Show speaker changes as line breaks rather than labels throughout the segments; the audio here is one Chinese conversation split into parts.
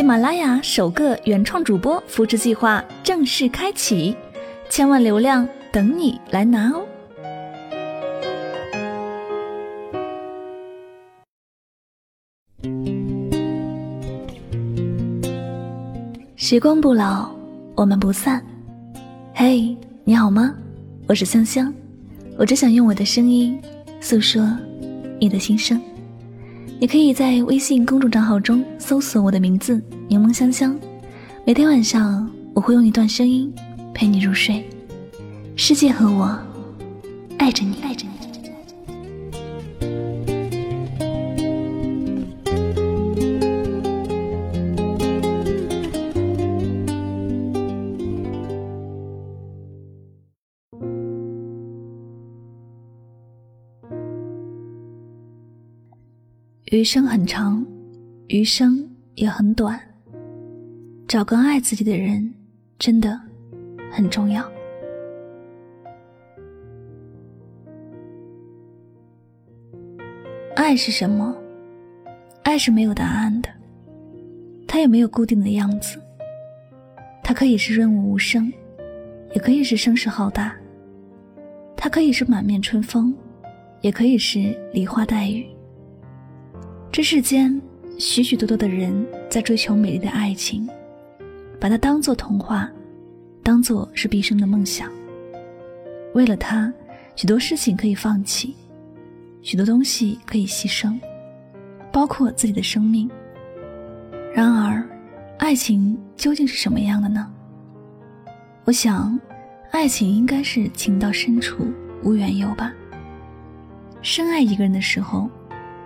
喜马拉雅首个原创主播扶持计划正式开启，千万流量等你来拿哦！时光不老，我们不散。嘿，你好吗？我是香香，我只想用我的声音诉说你的心声。你可以在微信公众账号中搜索我的名字“柠檬香香”，每天晚上我会用一段声音陪你入睡。世界和我爱着你，爱着你。余生很长，余生也很短。找个爱自己的人，真的很重要。爱是什么？爱是没有答案的，它也没有固定的样子。它可以是润物无声，也可以是声势浩大。它可以是满面春风，也可以是梨花带雨。这世间许许多多的人在追求美丽的爱情，把它当做童话，当做是毕生的梦想。为了它，许多事情可以放弃，许多东西可以牺牲，包括自己的生命。然而，爱情究竟是什么样的呢？我想，爱情应该是情到深处无缘由吧。深爱一个人的时候。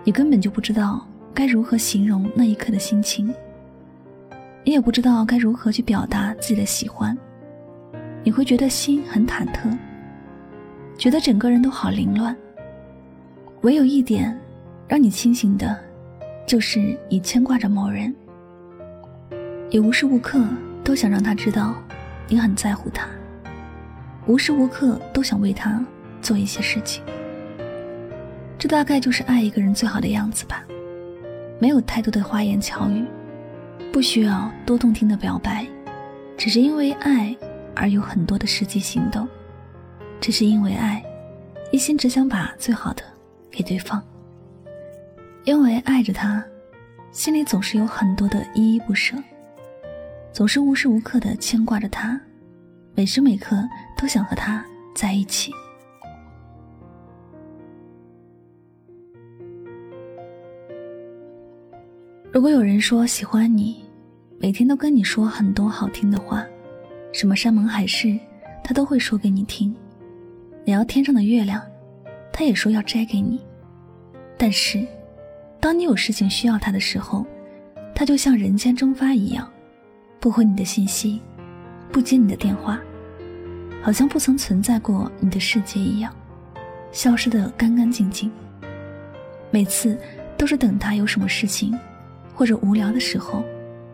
你根本就不知道该如何形容那一刻的心情，你也不知道该如何去表达自己的喜欢，你会觉得心很忐忑，觉得整个人都好凌乱。唯有一点让你清醒的，就是你牵挂着某人，也无时无刻都想让他知道你很在乎他，无时无刻都想为他做一些事情。这大概就是爱一个人最好的样子吧，没有太多的花言巧语，不需要多动听的表白，只是因为爱而有很多的实际行动，只是因为爱，一心只想把最好的给对方。因为爱着他，心里总是有很多的依依不舍，总是无时无刻的牵挂着他，每时每刻都想和他在一起。如果有人说喜欢你，每天都跟你说很多好听的话，什么山盟海誓，他都会说给你听。你要天上的月亮，他也说要摘给你。但是，当你有事情需要他的时候，他就像人间蒸发一样，不回你的信息，不接你的电话，好像不曾存在过你的世界一样，消失的干干净净。每次都是等他有什么事情。或者无聊的时候，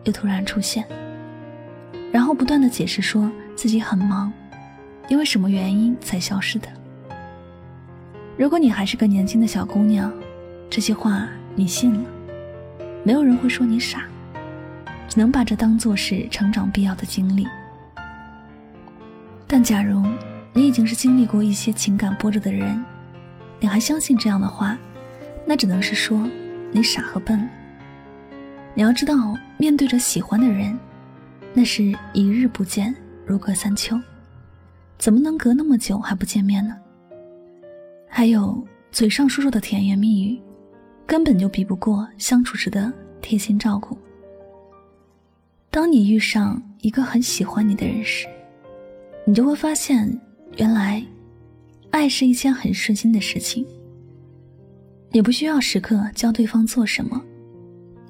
又突然出现，然后不断的解释说自己很忙，因为什么原因才消失的。如果你还是个年轻的小姑娘，这些话你信了，没有人会说你傻，只能把这当做是成长必要的经历。但假如你已经是经历过一些情感波折的人，你还相信这样的话，那只能是说你傻和笨了。你要知道，面对着喜欢的人，那是一日不见如隔三秋，怎么能隔那么久还不见面呢？还有嘴上说说的甜言蜜语，根本就比不过相处时的贴心照顾。当你遇上一个很喜欢你的人时，你就会发现，原来，爱是一件很顺心的事情。你不需要时刻教对方做什么。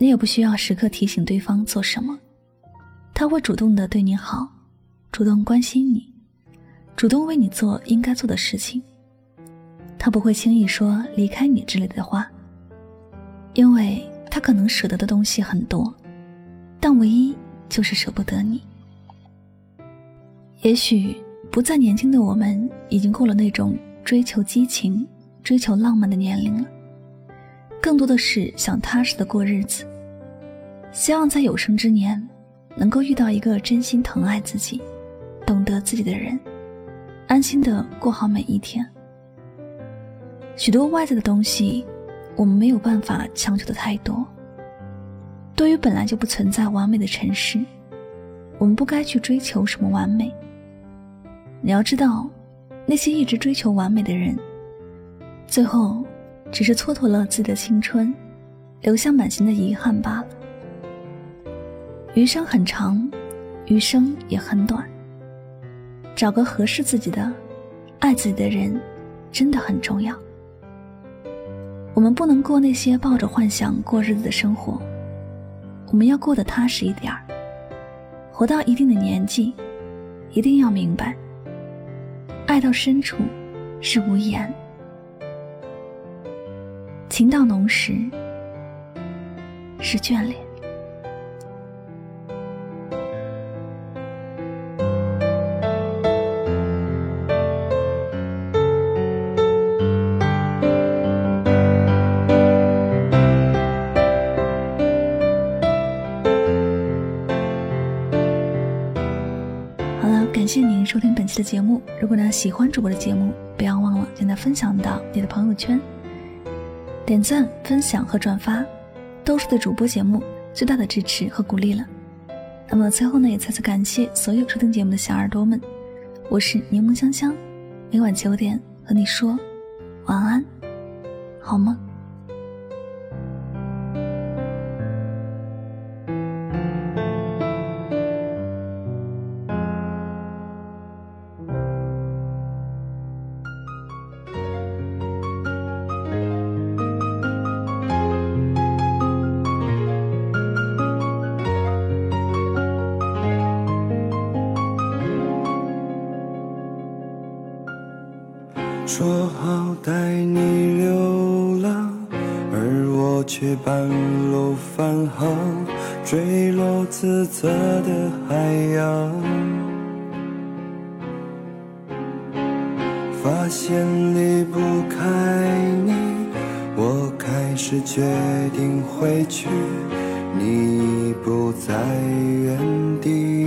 你也不需要时刻提醒对方做什么，他会主动的对你好，主动关心你，主动为你做应该做的事情。他不会轻易说离开你之类的话，因为他可能舍得的东西很多，但唯一就是舍不得你。也许不再年轻的我们，已经过了那种追求激情、追求浪漫的年龄了，更多的是想踏实的过日子。希望在有生之年，能够遇到一个真心疼爱自己、懂得自己的人，安心的过好每一天。许多外在的东西，我们没有办法强求的太多。对于本来就不存在完美的城市，我们不该去追求什么完美。你要知道，那些一直追求完美的人，最后只是蹉跎了自己的青春，留下满心的遗憾罢了。余生很长，余生也很短。找个合适自己的、爱自己的人，真的很重要。我们不能过那些抱着幻想过日子的生活，我们要过得踏实一点儿。活到一定的年纪，一定要明白，爱到深处是无言，情到浓时是眷恋。收听本期的节目。如果呢喜欢主播的节目，不要忘了将它分享到你的朋友圈。点赞、分享和转发，都是对主播节目最大的支持和鼓励了。那么最后呢，也再次感谢所有收听节目的小耳朵们。我是柠檬香香，每晚九点和你说晚安，好吗？
带你流浪，而我却半路返航，坠落自责的海洋。发现离不开你，我开始决定回去，你已不在原地。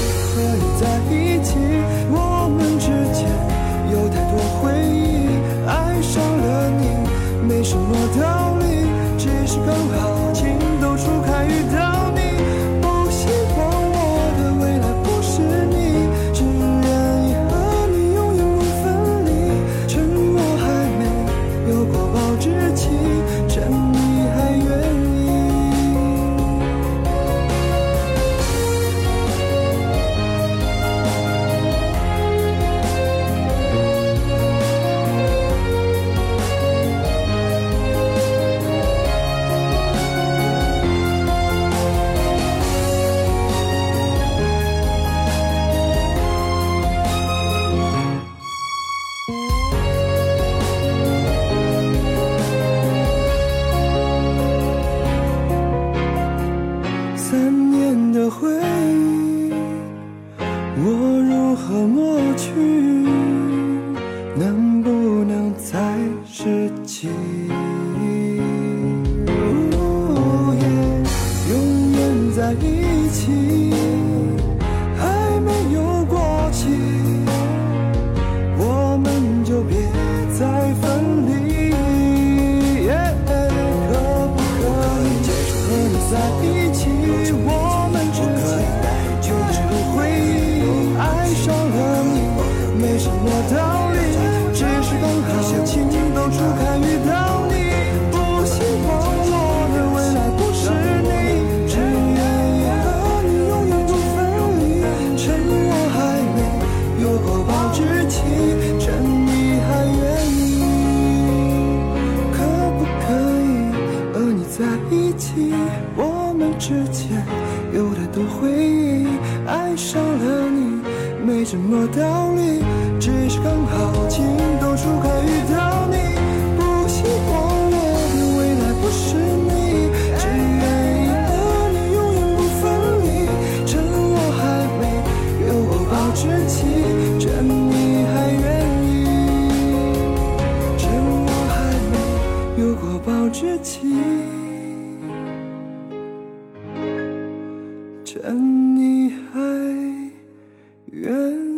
道理，只是刚好情。永远在一起。知己，趁你还愿意，可不可以和你在一起？我们之间有太多回忆，爱上了你没什么道理。你还愿